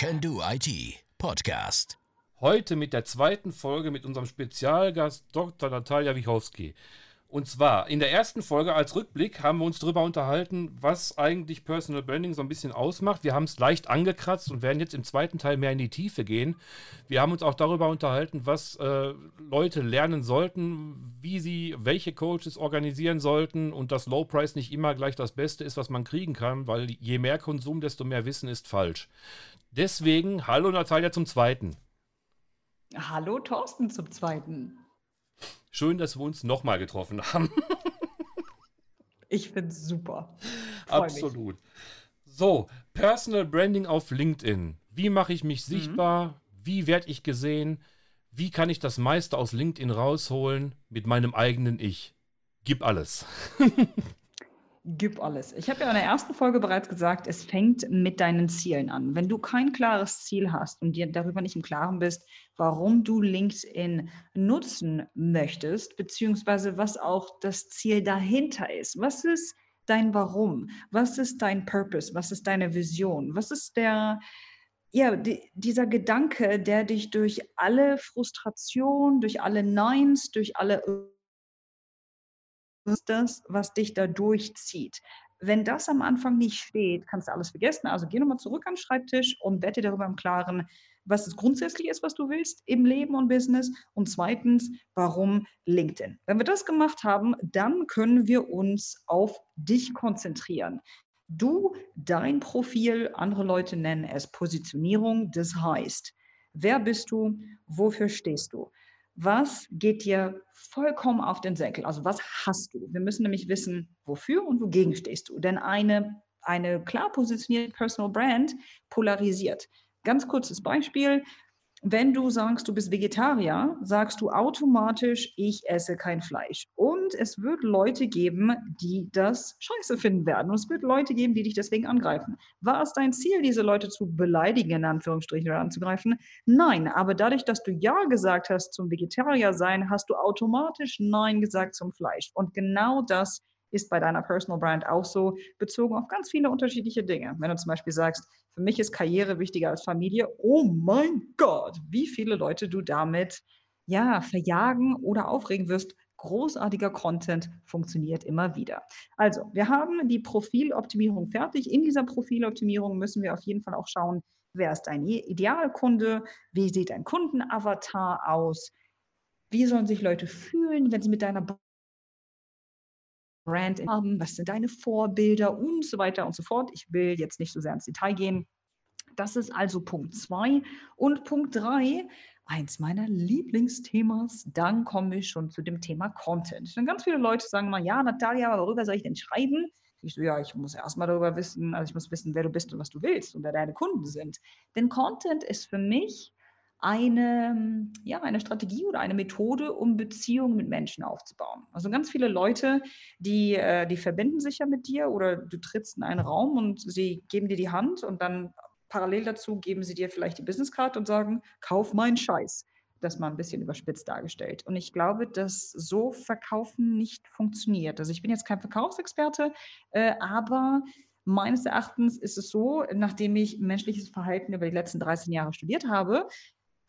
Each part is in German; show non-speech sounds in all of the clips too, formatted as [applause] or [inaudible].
Can Do IT Podcast. Heute mit der zweiten Folge mit unserem Spezialgast Dr. Natalia Wichowski. Und zwar in der ersten Folge als Rückblick haben wir uns darüber unterhalten, was eigentlich Personal Branding so ein bisschen ausmacht. Wir haben es leicht angekratzt und werden jetzt im zweiten Teil mehr in die Tiefe gehen. Wir haben uns auch darüber unterhalten, was äh, Leute lernen sollten, wie sie welche Coaches organisieren sollten und dass Low Price nicht immer gleich das Beste ist, was man kriegen kann, weil je mehr Konsum, desto mehr Wissen ist falsch. Deswegen, hallo Natalia zum Zweiten. Hallo Thorsten zum Zweiten. Schön, dass wir uns nochmal getroffen haben. [laughs] ich finde es super. Freu Absolut. Mich. So, Personal Branding auf LinkedIn. Wie mache ich mich mhm. sichtbar? Mhm. Wie werde ich gesehen? Wie kann ich das meiste aus LinkedIn rausholen mit meinem eigenen Ich? Gib alles. [laughs] Gib alles. Ich habe ja in der ersten Folge bereits gesagt, es fängt mit deinen Zielen an. Wenn du kein klares Ziel hast und dir darüber nicht im Klaren bist, warum du LinkedIn nutzen möchtest, beziehungsweise was auch das Ziel dahinter ist. Was ist dein Warum? Was ist dein Purpose? Was ist deine Vision? Was ist der, ja, die, dieser Gedanke, der dich durch alle Frustration, durch alle Neins, durch alle ist das, was dich da durchzieht. Wenn das am Anfang nicht steht, kannst du alles vergessen. Also geh nochmal zurück an den Schreibtisch und wette darüber im Klaren, was es grundsätzlich ist, was du willst im Leben und Business. Und zweitens, warum LinkedIn. Wenn wir das gemacht haben, dann können wir uns auf dich konzentrieren. Du, dein Profil, andere Leute nennen es Positionierung. Das heißt, wer bist du? Wofür stehst du? Was geht dir vollkommen auf den Senkel? Also was hast du? Wir müssen nämlich wissen, wofür und wogegen stehst du. Denn eine, eine klar positionierte Personal Brand polarisiert. Ganz kurzes Beispiel. Wenn du sagst, du bist Vegetarier, sagst du automatisch, ich esse kein Fleisch. Und es wird Leute geben, die das scheiße finden werden. Und es wird Leute geben, die dich deswegen angreifen. War es dein Ziel, diese Leute zu beleidigen, in Anführungsstrichen, oder anzugreifen? Nein, aber dadurch, dass du Ja gesagt hast zum Vegetarier sein, hast du automatisch Nein gesagt zum Fleisch. Und genau das ist bei deiner Personal Brand auch so, bezogen auf ganz viele unterschiedliche Dinge. Wenn du zum Beispiel sagst, für mich ist Karriere wichtiger als Familie, oh mein Gott, wie viele Leute du damit ja verjagen oder aufregen wirst. Großartiger Content funktioniert immer wieder. Also, wir haben die Profiloptimierung fertig. In dieser Profiloptimierung müssen wir auf jeden Fall auch schauen, wer ist dein Idealkunde, wie sieht dein Kundenavatar aus, wie sollen sich Leute fühlen, wenn sie mit deiner Brand haben, was sind deine Vorbilder und so weiter und so fort. Ich will jetzt nicht so sehr ins Detail gehen. Das ist also Punkt 2. Und Punkt 3, eins meiner Lieblingsthemas, dann kommen wir schon zu dem Thema Content. Denn ganz viele Leute sagen mal, ja, Natalia, worüber soll ich denn schreiben? Ich so, ja, ich muss erstmal darüber wissen, also ich muss wissen, wer du bist und was du willst und wer deine Kunden sind. Denn Content ist für mich eine, ja, eine Strategie oder eine Methode, um Beziehungen mit Menschen aufzubauen. Also ganz viele Leute, die, äh, die verbinden sich ja mit dir oder du trittst in einen Raum und sie geben dir die Hand und dann parallel dazu geben sie dir vielleicht die Businesscard und sagen, kauf meinen Scheiß. Das mal ein bisschen überspitzt dargestellt. Und ich glaube, dass so Verkaufen nicht funktioniert. Also ich bin jetzt kein Verkaufsexperte, äh, aber meines Erachtens ist es so, nachdem ich menschliches Verhalten über die letzten 13 Jahre studiert habe,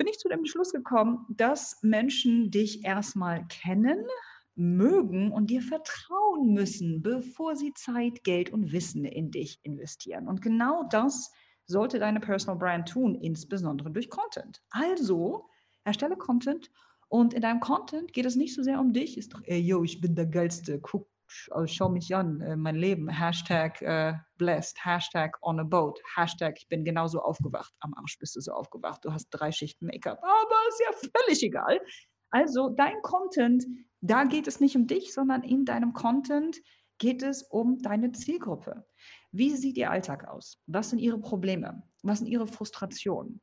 bin ich zu dem Schluss gekommen, dass Menschen dich erstmal kennen, mögen und dir vertrauen müssen, bevor sie Zeit, Geld und Wissen in dich investieren. Und genau das sollte deine Personal Brand tun, insbesondere durch Content. Also erstelle Content und in deinem Content geht es nicht so sehr um dich, ist doch, ey, yo, ich bin der Geilste, guck schau mich an, äh, mein Leben, Hashtag äh, blessed, Hashtag on a boat, Hashtag ich bin genauso aufgewacht. Am Arsch bist du so aufgewacht, du hast drei Schichten Make-up, aber ist ja völlig egal. Also dein Content, da geht es nicht um dich, sondern in deinem Content geht es um deine Zielgruppe. Wie sieht ihr Alltag aus? Was sind ihre Probleme? Was sind ihre Frustrationen?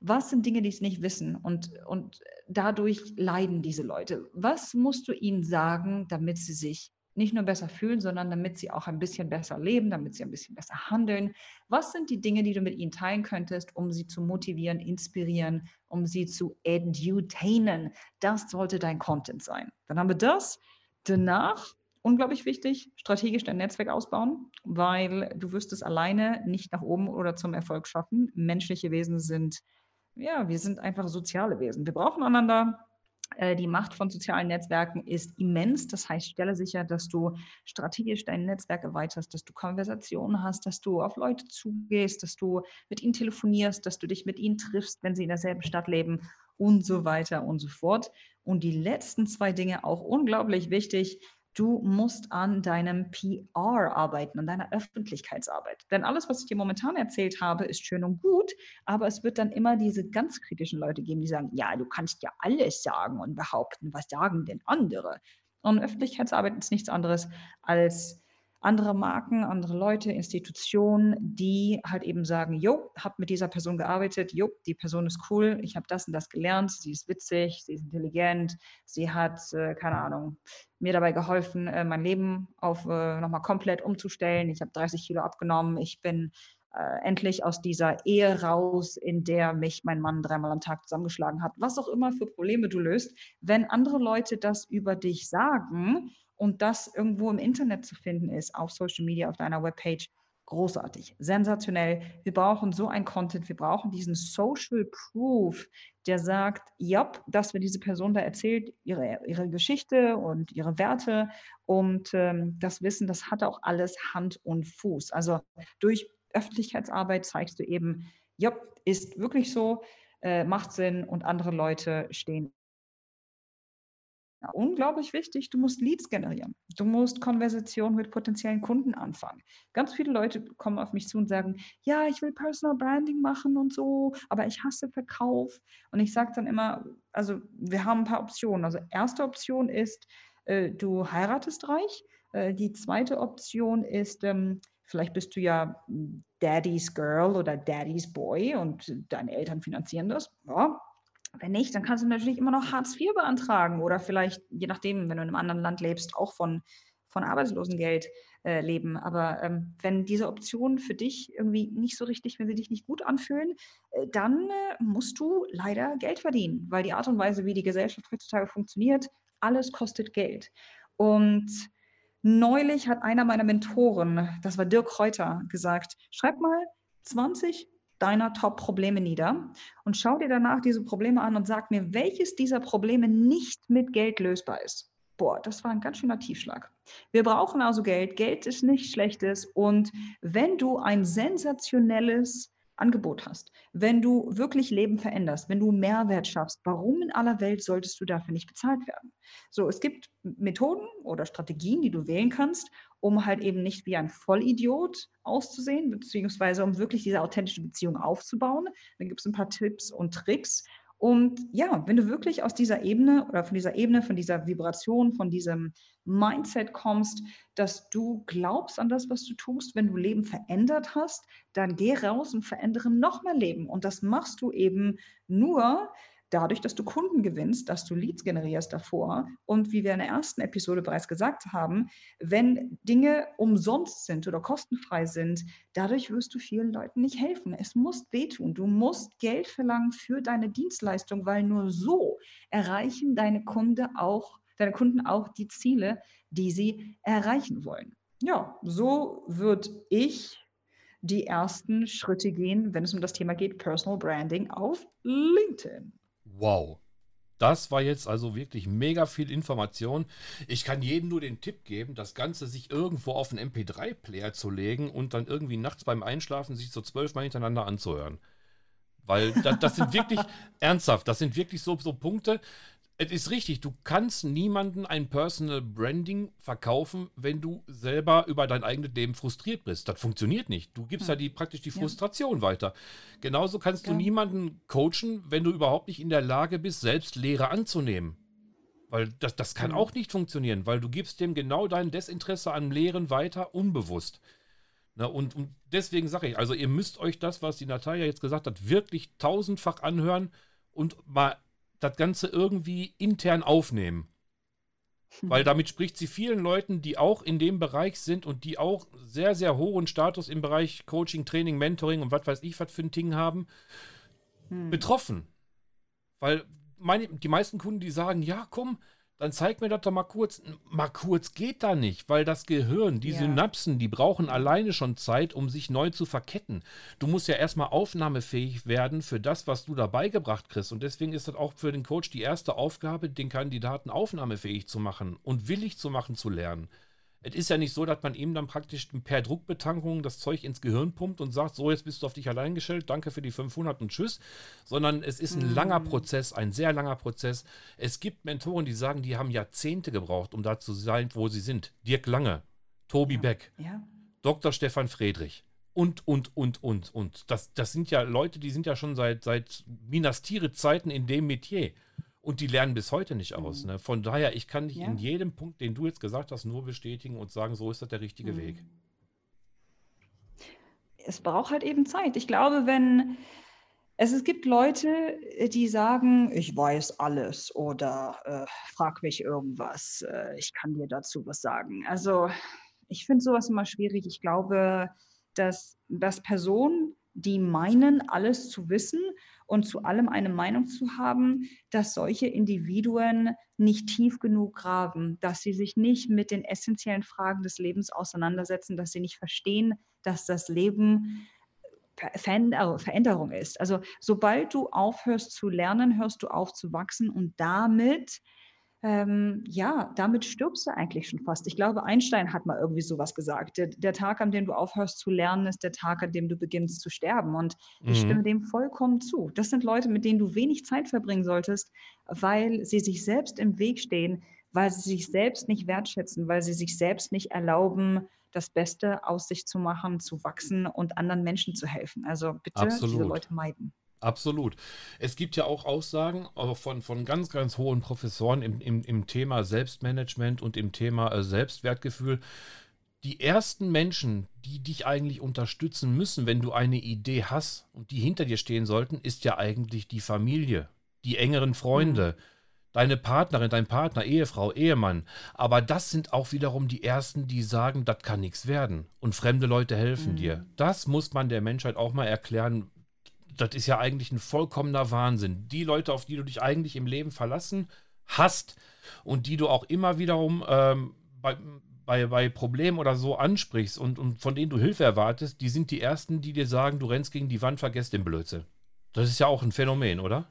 Was sind Dinge, die sie nicht wissen und, und dadurch leiden diese Leute? Was musst du ihnen sagen, damit sie sich nicht nur besser fühlen, sondern damit sie auch ein bisschen besser leben, damit sie ein bisschen besser handeln. Was sind die Dinge, die du mit ihnen teilen könntest, um sie zu motivieren, inspirieren, um sie zu edutainen? Das sollte dein Content sein. Dann haben wir das. Danach unglaublich wichtig, strategisch dein Netzwerk ausbauen, weil du wirst es alleine nicht nach oben oder zum Erfolg schaffen. Menschliche Wesen sind, ja, wir sind einfach soziale Wesen. Wir brauchen einander. Äh, die Macht von sozialen Netzwerken ist immens. Das heißt, stelle sicher, dass du strategisch dein Netzwerk erweiterst, dass du Konversationen hast, dass du auf Leute zugehst, dass du mit ihnen telefonierst, dass du dich mit ihnen triffst, wenn sie in derselben Stadt leben und so weiter und so fort. Und die letzten zwei Dinge auch unglaublich wichtig. Du musst an deinem PR arbeiten, an deiner Öffentlichkeitsarbeit. Denn alles, was ich dir momentan erzählt habe, ist schön und gut, aber es wird dann immer diese ganz kritischen Leute geben, die sagen, ja, du kannst ja alles sagen und behaupten, was sagen denn andere? Und Öffentlichkeitsarbeit ist nichts anderes als andere Marken, andere Leute, Institutionen, die halt eben sagen, jo, hab mit dieser Person gearbeitet, jo, die Person ist cool, ich habe das und das gelernt, sie ist witzig, sie ist intelligent, sie hat, äh, keine Ahnung, mir dabei geholfen, äh, mein Leben auf äh, nochmal komplett umzustellen. Ich habe 30 Kilo abgenommen, ich bin äh, endlich aus dieser Ehe raus, in der mich mein Mann dreimal am Tag zusammengeschlagen hat. Was auch immer für Probleme du löst, wenn andere Leute das über dich sagen, und das irgendwo im Internet zu finden ist, auf Social Media, auf deiner Webpage, großartig, sensationell. Wir brauchen so ein Content, wir brauchen diesen Social Proof, der sagt, ja, das, wenn diese Person da erzählt, ihre, ihre Geschichte und ihre Werte und ähm, das Wissen, das hat auch alles Hand und Fuß. Also durch Öffentlichkeitsarbeit zeigst du eben, ja, ist wirklich so, äh, macht Sinn und andere Leute stehen unglaublich wichtig, du musst Leads generieren. Du musst Konversationen mit potenziellen Kunden anfangen. Ganz viele Leute kommen auf mich zu und sagen, ja, ich will Personal Branding machen und so, aber ich hasse Verkauf. Und ich sage dann immer, also wir haben ein paar Optionen. Also erste Option ist, äh, du heiratest reich. Äh, die zweite Option ist, ähm, vielleicht bist du ja Daddy's Girl oder Daddy's Boy und deine Eltern finanzieren das. Ja, wenn nicht, dann kannst du natürlich immer noch Hartz IV beantragen oder vielleicht, je nachdem, wenn du in einem anderen Land lebst, auch von, von Arbeitslosengeld äh, leben. Aber ähm, wenn diese Optionen für dich irgendwie nicht so richtig, wenn sie dich nicht gut anfühlen, äh, dann äh, musst du leider Geld verdienen, weil die Art und Weise, wie die Gesellschaft heutzutage funktioniert, alles kostet Geld. Und neulich hat einer meiner Mentoren, das war Dirk Reuter, gesagt, schreib mal 20 deiner Top-Probleme nieder und schau dir danach diese Probleme an und sag mir, welches dieser Probleme nicht mit Geld lösbar ist. Boah, das war ein ganz schöner Tiefschlag. Wir brauchen also Geld. Geld ist nichts Schlechtes. Und wenn du ein sensationelles Angebot hast, wenn du wirklich Leben veränderst, wenn du Mehrwert schaffst, warum in aller Welt solltest du dafür nicht bezahlt werden? So, es gibt Methoden oder Strategien, die du wählen kannst, um halt eben nicht wie ein Vollidiot auszusehen, beziehungsweise um wirklich diese authentische Beziehung aufzubauen. Dann gibt es ein paar Tipps und Tricks. Und ja, wenn du wirklich aus dieser Ebene oder von dieser Ebene, von dieser Vibration, von diesem Mindset kommst, dass du glaubst an das, was du tust, wenn du Leben verändert hast, dann geh raus und verändere noch mehr Leben. Und das machst du eben nur, dadurch, dass du Kunden gewinnst, dass du Leads generierst davor. Und wie wir in der ersten Episode bereits gesagt haben, wenn Dinge umsonst sind oder kostenfrei sind, dadurch wirst du vielen Leuten nicht helfen. Es muss wehtun. Du musst Geld verlangen für deine Dienstleistung, weil nur so erreichen deine Kunde auch, deine Kunden auch die Ziele, die sie erreichen wollen. Ja, so wird ich die ersten Schritte gehen, wenn es um das Thema geht, Personal Branding auf LinkedIn. Wow. Das war jetzt also wirklich mega viel Information. Ich kann jedem nur den Tipp geben, das Ganze sich irgendwo auf einen MP3-Player zu legen und dann irgendwie nachts beim Einschlafen sich so zwölfmal hintereinander anzuhören. Weil das, das sind wirklich [laughs] ernsthaft, das sind wirklich so, so Punkte, es ist richtig, du kannst niemanden ein Personal Branding verkaufen, wenn du selber über dein eigenes Leben frustriert bist. Das funktioniert nicht. Du gibst ja, ja die, praktisch die Frustration ja. weiter. Genauso kannst ja. du niemanden coachen, wenn du überhaupt nicht in der Lage bist, selbst Lehre anzunehmen. Weil das, das kann mhm. auch nicht funktionieren, weil du gibst dem genau dein Desinteresse an Lehren weiter, unbewusst. Na, und, und deswegen sage ich, also ihr müsst euch das, was die Natalia jetzt gesagt hat, wirklich tausendfach anhören und mal das Ganze irgendwie intern aufnehmen. Hm. Weil damit spricht sie vielen Leuten, die auch in dem Bereich sind und die auch sehr, sehr hohen Status im Bereich Coaching, Training, Mentoring und was weiß ich, was für ein Ding haben, hm. betroffen. Weil meine, die meisten Kunden, die sagen, ja, komm, dann zeig mir das doch mal kurz. Mal kurz geht da nicht, weil das Gehirn, die Ja. Synapsen, die brauchen alleine schon Zeit, um sich neu zu verketten. Du musst ja erstmal aufnahmefähig werden für das, was du da beigebracht kriegst. Und deswegen ist das auch für den Coach die erste Aufgabe, den Kandidaten aufnahmefähig zu machen und willig zu machen zu lernen. Es ist ja nicht so, dass man ihm dann praktisch per Druckbetankung das Zeug ins Gehirn pumpt und sagt, so, jetzt bist du auf dich allein gestellt, danke für die 500 und tschüss, sondern es ist ein langer Prozess, ein sehr langer Prozess. Es gibt Mentoren, die sagen, die haben Jahrzehnte gebraucht, um da zu sein, wo sie sind. Dirk Lange, Tobi Beck, Ja. Dr. Stefan Friedrich und, und, und, und, und. Das, das sind ja Leute, die sind ja schon seit, seit Minas Tirith Zeiten in dem Metier. Und die lernen bis heute nicht aus. Ne? Von daher, ich kann dich Ja. in jedem Punkt, den du jetzt gesagt hast, nur bestätigen und sagen, so ist das der richtige Weg. es braucht halt eben Zeit. Ich glaube, wenn es, es gibt Leute, äh, die sagen, ich weiß alles oder äh, frag mich irgendwas, äh, ich kann dir dazu was sagen. Also ich finde sowas immer schwierig. Ich glaube, dass, dass Personen, die meinen, alles zu wissen und zu allem eine Meinung zu haben, dass solche Individuen nicht tief genug graben, dass sie sich nicht mit den essentiellen Fragen des Lebens auseinandersetzen, dass sie nicht verstehen, dass das Leben Ver- Veränder- Veränderung ist. Also sobald du aufhörst zu lernen, hörst du auf zu wachsen und damit, ähm, ja, damit stirbst du eigentlich schon fast. Ich glaube, Einstein hat mal irgendwie sowas gesagt. Der, der Tag, an dem du aufhörst zu lernen, ist der Tag, an dem du beginnst zu sterben. Und ich Mhm. stimme dem vollkommen zu. Das sind Leute, mit denen du wenig Zeit verbringen solltest, weil sie sich selbst im Weg stehen, weil sie sich selbst nicht wertschätzen, weil sie sich selbst nicht erlauben, das Beste aus sich zu machen, zu wachsen und anderen Menschen zu helfen. Also bitte diese Absolut. Leute meiden. Absolut. Es gibt ja auch Aussagen äh, von, von ganz, ganz hohen Professoren im, im, im Thema Selbstmanagement und im Thema äh, Selbstwertgefühl. Die ersten Menschen, die dich eigentlich unterstützen müssen, wenn du eine Idee hast und die hinter dir stehen sollten, ist ja eigentlich die Familie, die engeren Freunde, deine Partnerin, dein Partner, Ehefrau, Ehemann. Aber das sind auch wiederum die ersten, die sagen, das kann nichts werden. Und fremde Leute helfen Mhm. dir. Das muss man der Menschheit auch mal erklären, das ist ja eigentlich ein vollkommener Wahnsinn. Die Leute, auf die du dich eigentlich im Leben verlassen hast und die du auch immer wiederum ähm, bei, bei, bei Problemen oder so ansprichst und, und von denen du Hilfe erwartest, die sind die Ersten, die dir sagen, du rennst gegen die Wand, vergesst den Blödsinn. Das ist ja auch ein Phänomen, oder?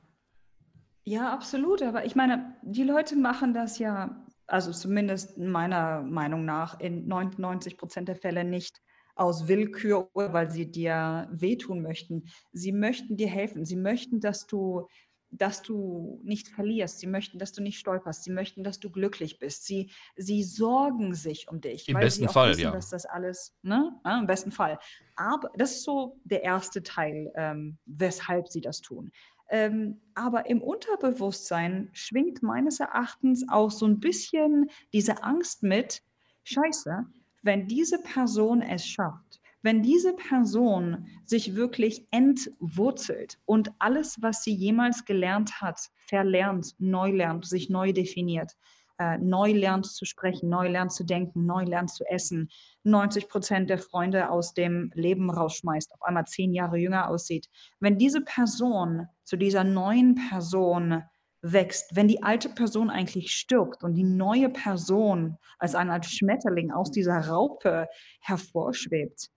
Ja, absolut. Aber ich meine, die Leute machen das ja, also zumindest meiner Meinung nach, in 99 Prozent der Fälle nicht aus Willkür oder weil sie dir wehtun möchten. Sie möchten dir helfen. Sie möchten, dass du, dass du nicht verlierst. Sie möchten, dass du nicht stolperst. Sie möchten, dass du glücklich bist. Sie, sie sorgen sich um dich. Im besten Fall, wissen, ja. dass das alles, ne? Ja, Im besten Fall. Aber das ist so der erste Teil, ähm, weshalb sie das tun. Ähm, aber im Unterbewusstsein schwingt meines Erachtens auch so ein bisschen diese Angst mit, scheiße, wenn diese Person es schafft, wenn diese Person sich wirklich entwurzelt und alles, was sie jemals gelernt hat, verlernt, neu lernt, sich neu definiert, äh, neu lernt zu sprechen, neu lernt zu denken, neu lernt zu essen, 90 Prozent der Freunde aus dem Leben rausschmeißt, auf einmal zehn Jahre jünger aussieht. Wenn diese Person zu dieser neuen Person wächst, wenn die alte Person eigentlich stirbt und die neue Person als eine Art Schmetterling aus dieser Raupe hervorschwebt.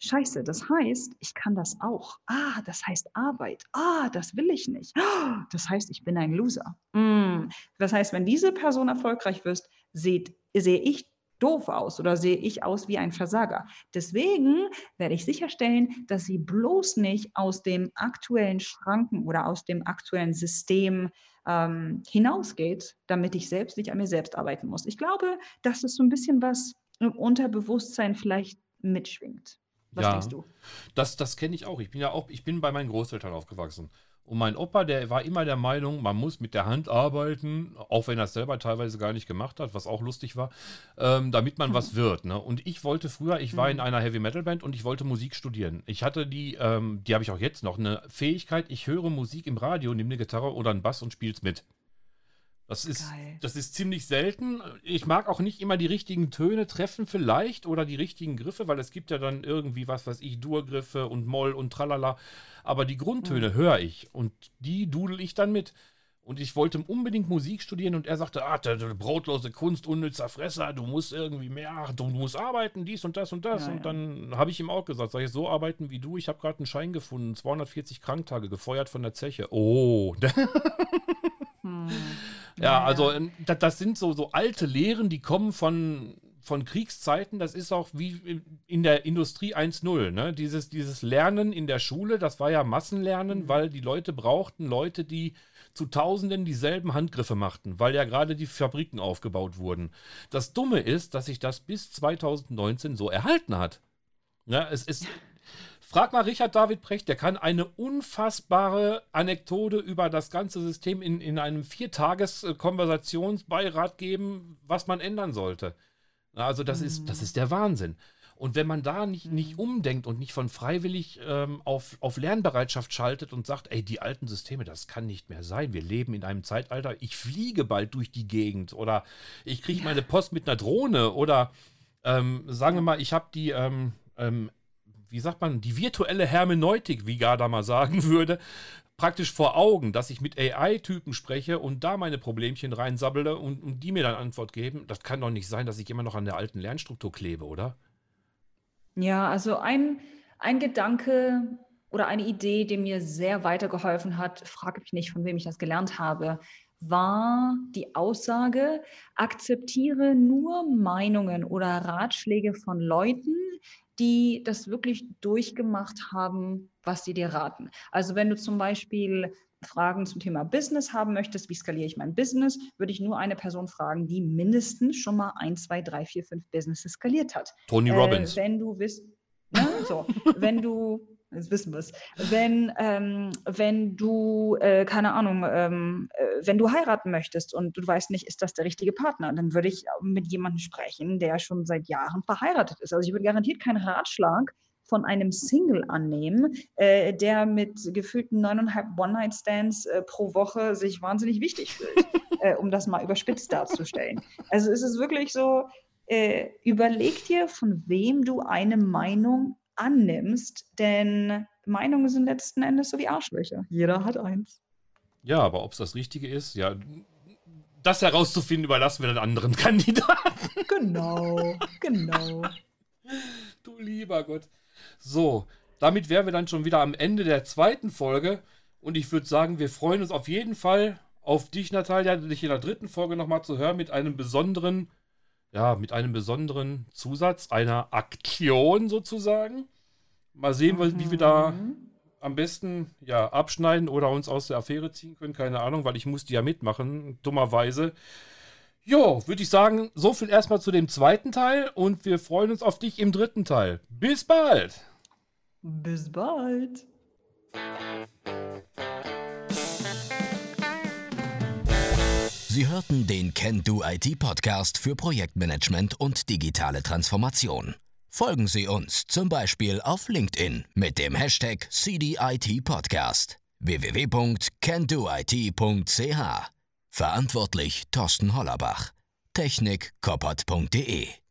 Scheiße, das heißt, ich kann das auch. Ah, das heißt Arbeit. Ah, das will ich nicht. Ah, Das heißt, ich bin ein Loser. Mm. Das heißt, wenn diese Person erfolgreich wird, seht, sehe ich doof aus oder sehe ich aus wie ein Versager. Deswegen werde ich sicherstellen, dass sie bloß nicht aus dem aktuellen Schranken oder aus dem aktuellen System ähm, hinausgeht, damit ich selbst nicht an mir selbst arbeiten muss. Ich glaube, dass es so ein bisschen was im Unterbewusstsein vielleicht mitschwingt. Was Ja. denkst du? Das, das kenne ich auch. Ich bin ja auch, ich bin bei meinen Großeltern aufgewachsen. Und mein Opa, der war immer der Meinung, man muss mit der Hand arbeiten, auch wenn er es selber teilweise gar nicht gemacht hat, was auch lustig war, ähm, damit man was [laughs] wird. Ne? Und ich wollte früher, ich war in einer Heavy Metal Band und ich wollte Musik studieren. Ich hatte die, ähm, die habe ich auch jetzt noch, eine Fähigkeit, ich höre Musik im Radio, nehme eine Gitarre oder einen Bass und spiele es mit. Das ist, Geil. das ist ziemlich selten. Ich mag auch nicht immer die richtigen Töne treffen, vielleicht, oder die richtigen Griffe, weil es gibt ja dann irgendwie, was weiß ich, Dur-Griffe und Moll und tralala. Aber die Grundtöne höre ich und die dudel ich dann mit. Und ich wollte unbedingt Musik studieren und er sagte, ah, der, der brotlose Kunst, unnützer Fresser, du musst irgendwie mehr, du musst arbeiten, dies und das und das. Ja, und ja. dann habe ich ihm auch gesagt, sag ich, so arbeiten wie du, ich habe gerade einen Schein gefunden, 240 Kranktage, gefeuert von der Zeche. Oh, [laughs] Hm. Ja, also ähm, da- das sind so, so alte Lehren, die kommen von, von Kriegszeiten. Das ist auch wie in der Industrie 1.0. Ne? Dieses, dieses Lernen in der Schule, das war ja Massenlernen, weil die Leute brauchten Leute, die zu Tausenden dieselben Handgriffe machten, weil ja gerade die Fabriken aufgebaut wurden. Das Dumme ist, dass sich das bis 2019 so erhalten hat. Ja, es ist. Frag mal Richard David Precht, der kann eine unfassbare Anekdote über das ganze System in, in einem Viertages-Konversationsbeirat geben, was man ändern sollte. Also das ist, das ist der Wahnsinn. Und wenn man da nicht, nicht umdenkt und nicht von freiwillig ähm, auf, auf Lernbereitschaft schaltet und sagt, ey, die alten Systeme, das kann nicht mehr sein. Wir leben in einem Zeitalter, ich fliege bald durch die Gegend oder ich kriege meine Post mit einer Drohne oder ähm, sagen wir mal, ich habe die, ähm, ähm, wie sagt man, die virtuelle Hermeneutik, wie Gada mal sagen würde, praktisch vor Augen, dass ich mit AI-Typen spreche und da meine Problemchen reinsabbele und, und die mir dann Antwort geben. Das kann doch nicht sein, dass ich immer noch an der alten Lernstruktur klebe, oder? Ja, also ein, ein Gedanke oder eine Idee, die mir sehr weitergeholfen hat, frage mich nicht, von wem ich das gelernt habe, war die Aussage, akzeptiere nur Meinungen oder Ratschläge von Leuten, die das wirklich durchgemacht haben, was sie dir raten. Also wenn du zum Beispiel Fragen zum Thema Business haben möchtest, wie skaliere ich mein Business, würde ich nur eine Person fragen, die mindestens schon mal 1, 2, 3, 4, 5 Businesses skaliert hat. Tony Äh, Robbins. wenn du wisst, ne, so, wenn du, jetzt wissen wir es, wenn, ähm, wenn du, äh, keine Ahnung, ähm, äh, wenn du heiraten möchtest und du weißt nicht, ist das der richtige Partner, dann würde ich mit jemandem sprechen, der schon seit Jahren verheiratet ist. Also ich würde garantiert keinen Ratschlag von einem Single annehmen, äh, der mit gefühlten neuneinhalb One-Night-Stands äh, pro Woche sich wahnsinnig wichtig fühlt, äh, um das mal überspitzt darzustellen. Also es ist wirklich so, äh, überleg dir, von wem du eine Meinung annimmst, denn Meinungen sind letzten Endes so wie Arschlöcher. Jeder hat eins. Ja, aber ob es das Richtige ist, ja, das herauszufinden, überlassen wir den anderen [laughs] Kandidaten. Genau, genau. Du lieber Gott. So, damit wären wir dann schon wieder am Ende der zweiten Folge. Und ich würde sagen, wir freuen uns auf jeden Fall auf dich, Natalia, dich in der dritten Folge nochmal zu hören mit einem besonderen, ja, mit einem besonderen Zusatz, einer Aktion sozusagen. Mal sehen, wie- wie wir da Mhm. am besten ja, abschneiden oder uns aus der Affäre ziehen können, keine Ahnung, weil ich musste ja mitmachen, dummerweise. Jo, würde ich sagen, so viel erstmal zu dem zweiten Teil und wir freuen uns auf dich im dritten Teil. Bis bald! Bis bald. Sie hörten den Can Do IT Podcast für Projektmanagement und digitale Transformation. Folgen Sie uns zum Beispiel auf LinkedIn mit dem Hashtag CDIT Podcast www.candoit.ch. Verantwortlich Thorsten Hollerbach. Technik koppert.de